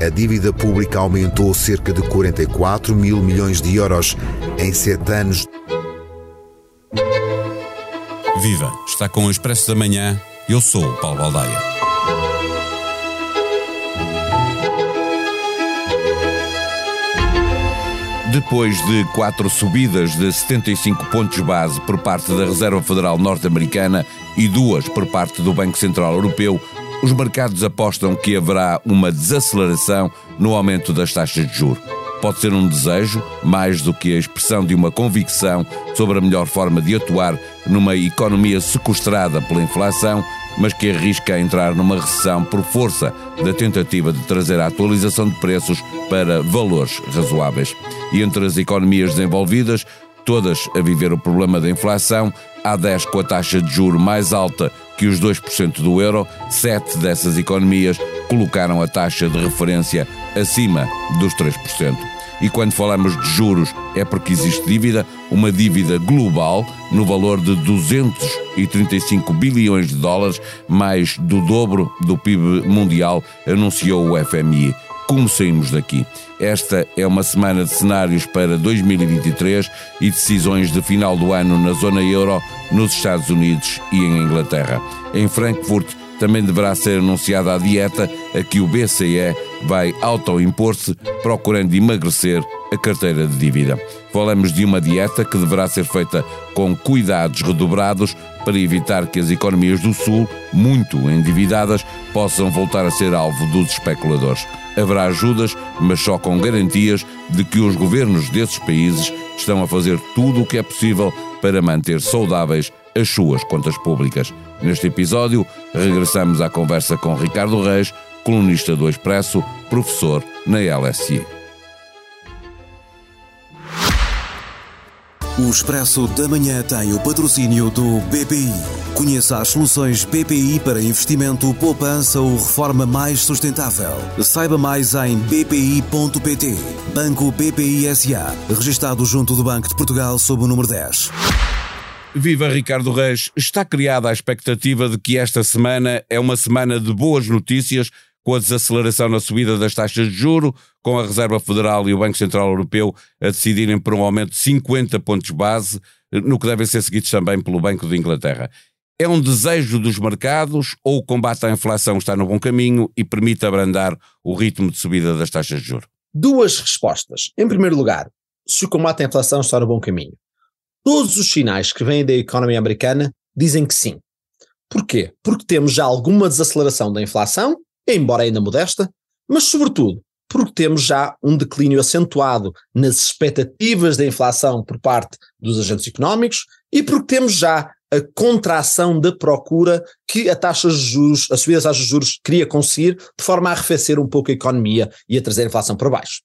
A dívida pública aumentou cerca de 44 mil milhões de euros em sete anos. Viva! Está com o Expresso da Manhã. Eu sou o Paulo Baldaia. Depois de quatro subidas de 75 pontos base por parte da Reserva Federal Norte-Americana e duas por parte do Banco Central Europeu, os mercados apostam que haverá uma desaceleração no aumento das taxas de juros. Pode ser um desejo, mais do que a expressão de uma convicção sobre a melhor forma de atuar numa economia sequestrada pela inflação, mas que arrisca a entrar numa recessão por força da tentativa de trazer a atualização de preços para valores razoáveis. E entre as economias desenvolvidas, todas a viver o problema da inflação, há 10 com a taxa de juro mais alta que os 2% do euro, sete dessas economias colocaram a taxa de referência acima dos 3%. E quando falamos de juros é porque existe dívida, uma dívida global no valor de 235 bilhões de dólares, mais do dobro do PIB mundial, anunciou o FMI como saímos daqui. Esta é uma semana de cenários para 2023 e decisões de final do ano na zona euro, nos Estados Unidos e em Inglaterra. Em Frankfurt também deverá ser anunciada a dieta a que o BCE vai autoimpor-se, procurando emagrecer a carteira de dívida. Falamos de uma dieta que deverá ser feita com cuidados redobrados para evitar que as economias do Sul, muito endividadas, possam voltar a ser alvo dos especuladores. Haverá ajudas, mas só com garantias de que os governos desses países estão a fazer tudo o que é possível para manter saudáveis as suas contas públicas. Neste episódio, regressamos à conversa com Ricardo Reis, colunista do Expresso, professor na LSI. O Expresso da Manhã tem o patrocínio do BPI. Conheça as soluções BPI para investimento, poupança ou reforma mais sustentável. Saiba mais em bpi.pt. Banco BPI SA. Registado junto do Banco de Portugal sob o número 10. Viva Ricardo Reis! Está criada a expectativa de que esta semana é uma semana de boas notícias com a desaceleração na subida das taxas de juro, com a Reserva Federal e o Banco Central Europeu a decidirem por um aumento de 50 pontos base, no que devem ser seguidos também pelo Banco de Inglaterra. É um desejo dos mercados ou o combate à inflação está no bom caminho e permite abrandar o ritmo de subida das taxas de juro? Duas respostas. Em primeiro lugar, se o combate à inflação está no bom caminho. Todos os sinais que vêm da economia americana dizem que sim. Porquê? Porque temos já alguma desaceleração da inflação embora ainda modesta, mas sobretudo porque temos já um declínio acentuado nas expectativas da inflação por parte dos agentes económicos e porque temos já a contração da procura que a taxa de juros, a subida das taxas de juros queria conseguir, de forma a arrefecer um pouco a economia e a trazer a inflação para baixo.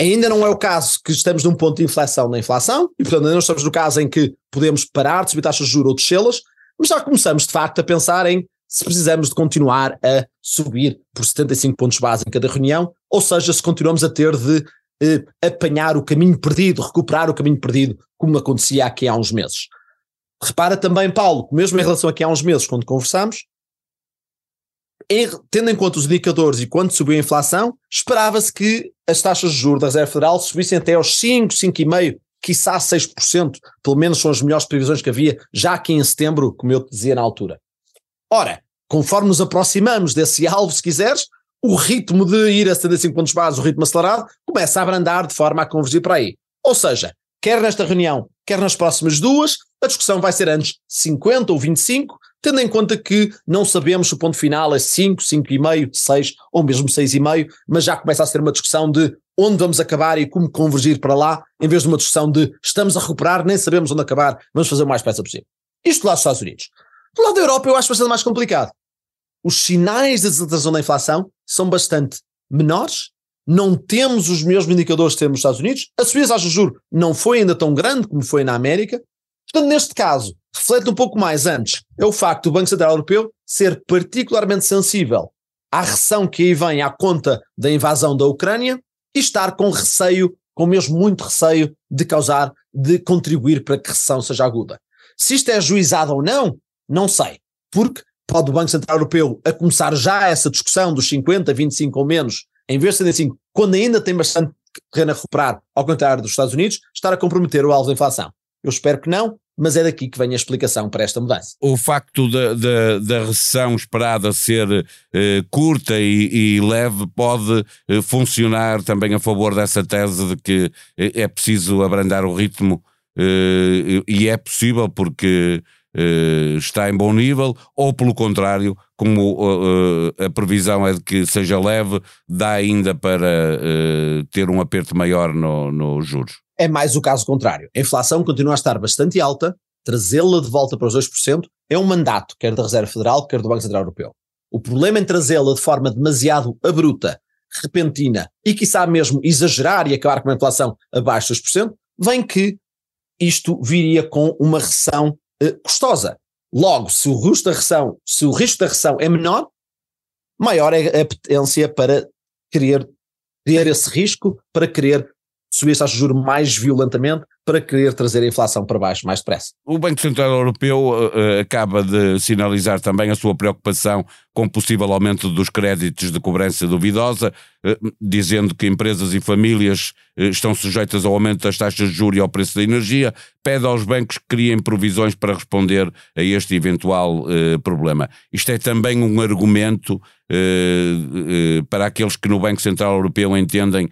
Ainda não é o caso que estamos num ponto de inflação na inflação, e portanto ainda não estamos no caso em que podemos parar de subir taxas de juros ou descê-las, mas já começamos de facto a pensar em se precisamos de continuar a subir por 75 pontos base em cada reunião, ou seja, se continuamos a ter de eh, apanhar o caminho perdido, recuperar o caminho perdido, como acontecia aqui há uns meses. Repara também, Paulo, mesmo em relação aqui há uns meses, quando conversamos, em, tendo em conta os indicadores e quando subiu a inflação, esperava-se que as taxas de juros da Reserva Federal subissem até aos 5, 5,5%, quiçá 6%, pelo menos são as melhores previsões que havia já aqui em setembro, como eu te dizia na altura. Ora, conforme nos aproximamos desse alvo, se quiseres, o ritmo de ir a 75 pontos base, o ritmo acelerado, começa a abrandar de forma a convergir para aí. Ou seja, quer nesta reunião, quer nas próximas duas, a discussão vai ser antes 50 ou 25, tendo em conta que não sabemos se o ponto final é 5, 5,5, 6 ou mesmo 6,5, mas já começa a ser uma discussão de onde vamos acabar e como convergir para lá, em vez de uma discussão de estamos a recuperar, nem sabemos onde acabar, vamos fazer o mais depressa possível. Isto lá dos Estados Unidos. Do lado da Europa eu acho bastante mais complicado. Os sinais de desaceleração da inflação são bastante menores, não temos os mesmos indicadores que temos nos Estados Unidos, a subida das de juros não foi ainda tão grande como foi na América, portanto neste caso, reflete um pouco mais antes, é o facto do Banco Central Europeu ser particularmente sensível à recessão que aí vem à conta da invasão da Ucrânia e estar com receio, com mesmo muito receio de causar, de contribuir para que a recessão seja aguda. Se isto é ajuizado ou não, não sei. Porque pode o Banco Central Europeu a começar já essa discussão dos 50, 25 ou menos, em vez de 75, quando ainda tem bastante terreno a recuperar, ao contrário dos Estados Unidos, estar a comprometer o alvo da inflação? Eu espero que não, mas é daqui que vem a explicação para esta mudança. O facto da, da, da recessão esperada ser eh, curta e, e, leve pode eh, funcionar também a favor dessa tese de que eh, é preciso abrandar o ritmo eh, e é possível porque eh, está em bom nível, ou pelo contrário, como uh, a previsão é de que seja leve, dá ainda para uh, ter um aperto maior nos no juros. É mais o caso contrário. A inflação continua a estar bastante alta, trazê-la de volta para os 2% é um mandato, quer da Reserva Federal, quer do Banco Central Europeu. O problema em trazê-la de forma demasiado abrupta, repentina e, quiçá mesmo, exagerar e acabar com uma inflação abaixo dos 2%, vem que isto viria com uma recessão eh, custosa. Logo, se o risco da recessão, se o risco da recessão é menor, maior é a potência para querer ter esse risco, para querer subir as taxas de juros mais violentamente, para querer trazer a inflação para baixo mais depressa. O Banco Central Europeu uh, acaba de sinalizar também a sua preocupação com possível aumento dos créditos de cobrança duvidosa, uh, dizendo que empresas e famílias uh, estão sujeitas ao aumento das taxas de juros e ao preço da energia, pede aos bancos que criem provisões para responder a este eventual problema. Isto é também um argumento para aqueles que no Banco Central Europeu entendem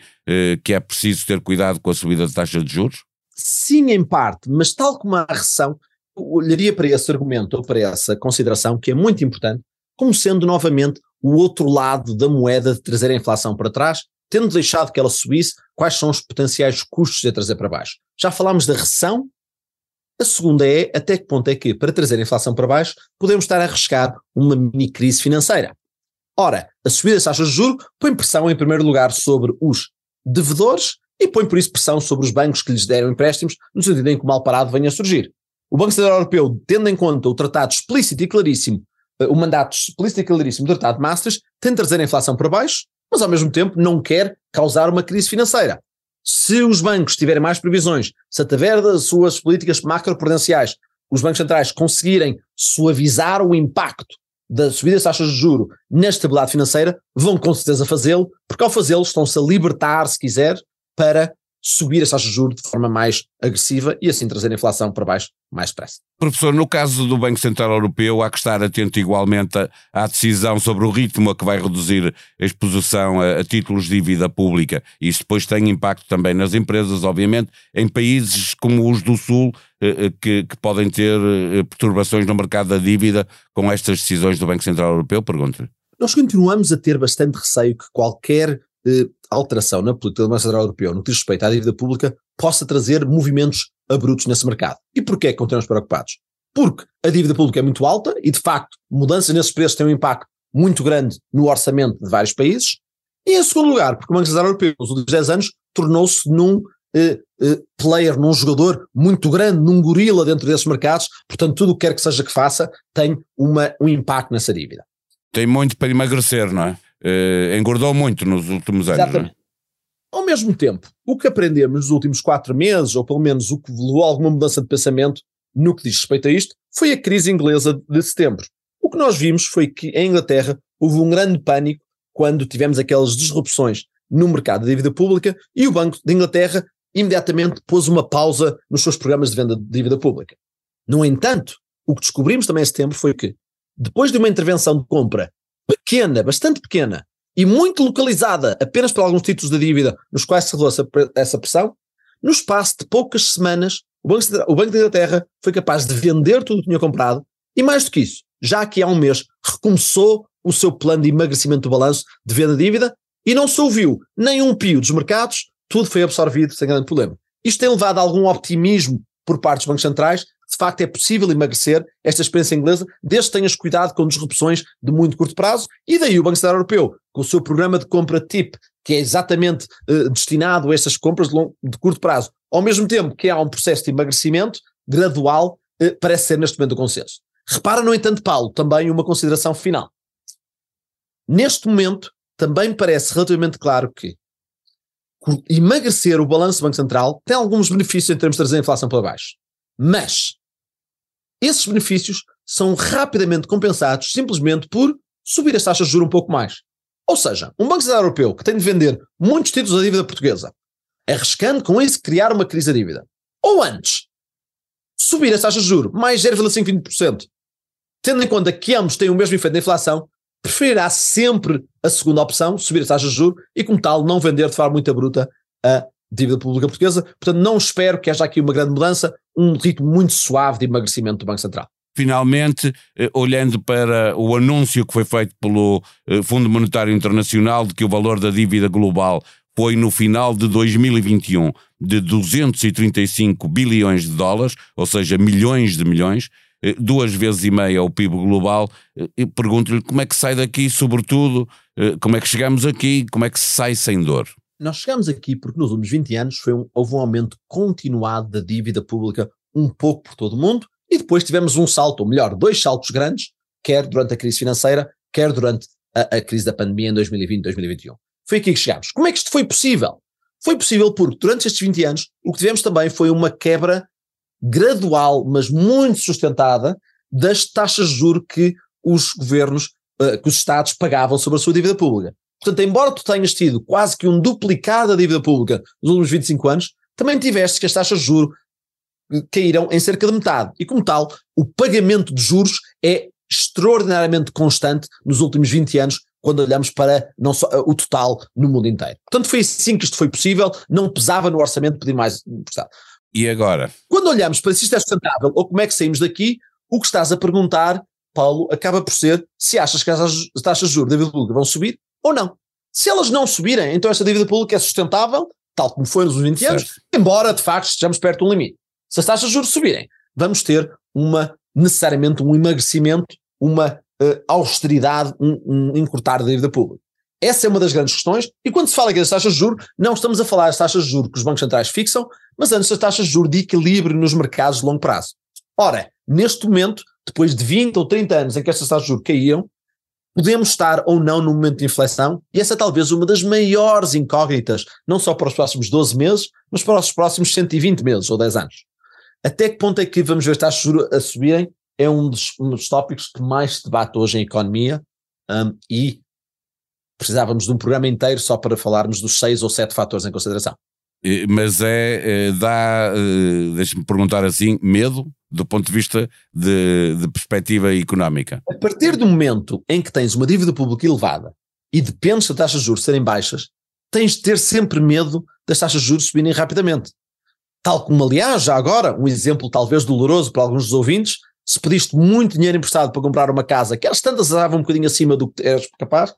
que é preciso ter cuidado com a subida de taxas de juros? Sim, em parte, mas tal como a recessão, olharia para esse argumento ou para essa consideração, que é muito importante, como sendo novamente o outro lado da moeda de trazer a inflação para trás, tendo deixado que ela subisse, quais são os potenciais custos de a trazer para baixo. Já falámos da recessão, a segunda é até que ponto é que, para trazer a inflação para baixo, podemos estar a arriscar uma mini crise financeira. Ora, a subida das taxas de juros põe pressão, em primeiro lugar, sobre os devedores e põe por isso pressão sobre os bancos que lhes deram empréstimos, no sentido em que o mal parado venha a surgir. O Banco Central Europeu, tendo em conta o tratado explícito e claríssimo, eh, o mandato explícito e claríssimo do Tratado de Maastricht, tem de trazer a inflação para baixo, mas ao mesmo tempo não quer causar uma crise financeira. Se os bancos tiverem mais previsões, se através das suas políticas macroprudenciais os bancos centrais conseguirem suavizar o impacto da subida das taxas de juro na estabilidade financeira, vão com certeza fazê-lo, porque ao fazê-lo estão-se a libertar, se quiser, para subir as taxas de juros de forma mais agressiva e assim trazer a inflação para baixo mais depressa. Professor, no caso do Banco Central Europeu, há que estar atento igualmente à decisão sobre o ritmo a que vai reduzir a exposição a, a títulos de dívida pública. Isso depois tem impacto também nas empresas, obviamente, em países como os do Sul, eh, eh, que, que podem ter eh, perturbações no mercado da dívida com estas decisões do Banco Central Europeu? Pergunto-lhe. Nós continuamos a ter bastante receio que qualquer eh, alteração na política do Banco Central Europeu no que diz respeito à dívida pública possa trazer movimentos abruptos nesse mercado. E porquê é que continuamos preocupados? Porque a dívida pública é muito alta e, de facto, mudanças nesses preços têm um impacto muito grande no orçamento de vários países. E, em segundo lugar, porque o Banco Central Europeu, nos últimos 10 anos, tornou-se num eh, eh, player, num jogador muito grande, num gorila dentro desses mercados, portanto, tudo o que quer que seja que faça tem uma, um impacto nessa dívida. Tem muito para emagrecer, não é? Uh, engordou muito nos últimos anos. Exatamente. É? Ao mesmo tempo, o que aprendemos nos últimos quatro meses, ou pelo menos o que levou alguma mudança de pensamento no que diz respeito a isto, foi a crise inglesa de setembro. O que nós vimos foi que em Inglaterra houve um grande pânico quando tivemos aquelas disrupções no mercado de dívida pública e o Banco de Inglaterra imediatamente pôs uma pausa nos seus programas de venda de dívida pública. No entanto, o que descobrimos também em setembro foi que, depois de uma intervenção de compra pequena, bastante pequena, e muito localizada apenas para alguns títulos de dívida nos quais se rolou essa pressão, no espaço de poucas semanas, o Banco, o Banco de Inglaterra foi capaz de vender tudo o que tinha comprado e, mais do que isso, já aqui há um mês, recomeçou o seu plano de emagrecimento do balanço de venda de dívida e não se ouviu nem um pio dos mercados, tudo foi absorvido sem grande problema. Isto tem levado a algum optimismo por parte dos bancos centrais, de facto é possível emagrecer esta experiência inglesa, desde que tenhas cuidado com disrupções de muito curto prazo, e daí o Banco Central Europeu, com o seu programa de compra TIP, que é exatamente uh, destinado a estas compras de, long, de, curto prazo, ao mesmo tempo que há um processo de emagrecimento gradual, uh, parece ser neste momento o consenso. Repara, no entanto, Paulo, também uma consideração final. Neste momento, também parece relativamente claro que emagrecer o balanço do Banco Central tem alguns benefícios em termos de trazer a inflação para baixo. Mas esses benefícios são rapidamente compensados simplesmente por subir as taxas de juros um pouco mais. Ou seja, um Banco Central Europeu que tem de vender muitos títulos da dívida portuguesa, arriscando com isso criar uma crise da dívida. Ou antes, subir as taxas de juros mais 0,520%, tendo em conta que ambos têm o mesmo efeito da inflação, preferirá sempre a segunda opção, subir as taxas de juros e, como tal, não vender de forma muito bruta a dívida pública portuguesa. Portanto, não espero que haja aqui uma grande mudança, um ritmo muito suave de emagrecimento do Banco Central. Finalmente, eh, olhando para o anúncio que foi feito pelo eh, Fundo Monetário Internacional de que o valor da dívida global foi no final de 2021 de 235 bilhões de dólares, ou seja, milhões de milhões, eh, duas vezes e meia o PIB global. Pergunto-lhe como é que sai daqui, sobretudo, como é que chegamos aqui, como é que se sai sem dor? Nós chegamos aqui porque nos últimos 20 anos foi um, houve um aumento continuado da dívida pública, um pouco por todo o mundo, e depois tivemos um salto, ou melhor, dois saltos grandes, quer durante a crise financeira, quer durante a, a crise da pandemia em 2020 2021. Foi aqui que chegámos. Como é que isto foi possível? Foi possível porque durante estes 20 anos o que tivemos também foi uma quebra gradual, mas muito sustentada, das taxas de juros que os governos, uh, que os Estados pagavam sobre a sua dívida pública. Portanto, embora tu tenhas tido quase que um duplicado da dívida pública nos últimos 25 anos, também tiveste que as taxas de juros caíram em cerca de metade. E como tal, o pagamento de juros é extraordinariamente constante nos últimos 20 anos, quando olhamos para não só, o total no mundo inteiro. Portanto, foi assim que isto foi possível, não pesava no orçamento pedir mais emprestado. E agora? Quando olhamos para se isto é sustentável ou como é que saímos daqui, o que estás a perguntar, Paulo, acaba por ser se achas que as taxas de juros da dívida pública vão subir ou não. Se elas não subirem, então esta dívida pública é sustentável, tal como foi nos últimos 20 certo. anos, embora de facto estejamos perto de um limite. Se as taxas de juros subirem, vamos ter uma necessariamente um emagrecimento, uma uh, austeridade, um, um encurtar da dívida pública. Essa é uma das grandes questões, e quando se fala aqui das taxas de juros, não estamos a falar das taxas de juros que os bancos centrais fixam, mas antes das taxas de juros de equilíbrio nos mercados de longo prazo. Ora, neste momento, depois de 20 ou 30 anos em que estas taxas de juros caíam, podemos estar ou não no momento de inflação, e essa é talvez uma das maiores incógnitas, não só para os próximos 12 meses, mas para os próximos 120 meses ou 10 anos. Até que ponto é que vamos ver as taxas a subirem? É um dos, um dos tópicos que mais se debate hoje em economia um, e precisávamos de um programa inteiro só para falarmos dos seis ou sete fatores em consideração. Mas é, é dá, eh, deixa-me perguntar assim, medo do ponto de vista de, de perspectiva económica? A partir do momento em que tens uma dívida pública elevada e dependes das taxas de juros serem baixas, tens de ter sempre medo das taxas de juros subirem rapidamente. Tal como, aliás, já agora, um exemplo talvez doloroso para alguns dos ouvintes, se pediste muito dinheiro emprestado para comprar uma casa, que às tantas estavam um bocadinho acima do que eras capaz,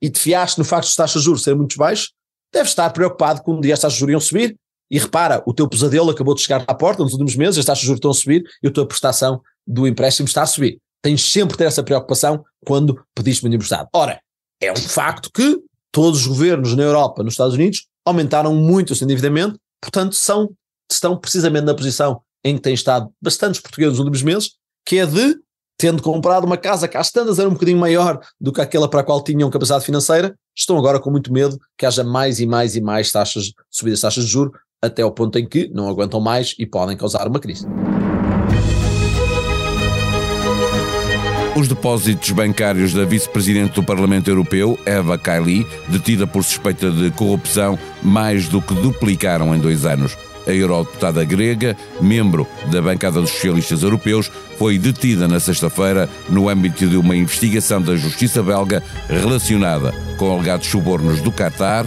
e te fiaste no facto de as taxas de juros serem muito baixas, deves estar preocupado que um dia as taxas de juros iam subir, e repara, o teu pesadelo acabou de chegar à porta nos últimos meses, as taxas de juros estão a subir e a tua prestação do empréstimo está a subir. Tens sempre ter essa preocupação quando pediste dinheiro emprestado. Ora, é um facto que todos os governos na Europa, nos Estados Unidos, aumentaram muito o seu endividamento, portanto, são estão precisamente na posição em que têm estado bastantes portugueses nos últimos meses, que é de, tendo comprado uma casa que às tantas era um bocadinho maior do que aquela para a qual tinham capacidade financeira, estão agora com muito medo que haja mais e mais e mais taxas, subidas taxas de juros, até ao ponto em que não aguentam mais e podem causar uma crise. Os depósitos bancários da vice-presidente do Parlamento Europeu, Eva Kaili, detida por suspeita de corrupção, mais do que duplicaram em dois anos. A eurodeputada grega, membro da bancada dos socialistas europeus, foi detida na sexta-feira no âmbito de uma investigação da justiça belga relacionada com alegados subornos do Qatar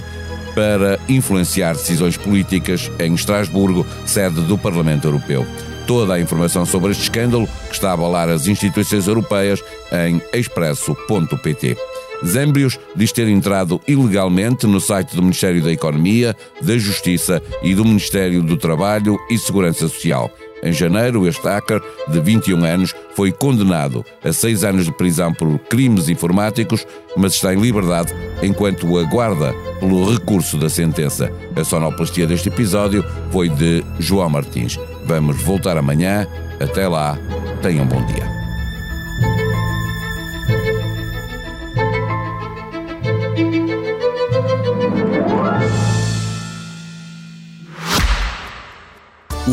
para influenciar decisões políticas em Estrasburgo, sede do Parlamento Europeu. Toda a informação sobre este escândalo, que está a abalar as instituições europeias, em expresso.pt. Zembrios diz ter entrado ilegalmente no site do Ministério da Economia, da Justiça e do Ministério do Trabalho e Segurança Social. Em janeiro, este hacker, de 21 anos, foi condenado a seis anos de prisão por crimes informáticos, mas está em liberdade enquanto aguarda pelo recurso da sentença. A sonoplastia deste episódio foi de João Martins. Vamos voltar amanhã. Até lá, tenham um bom dia.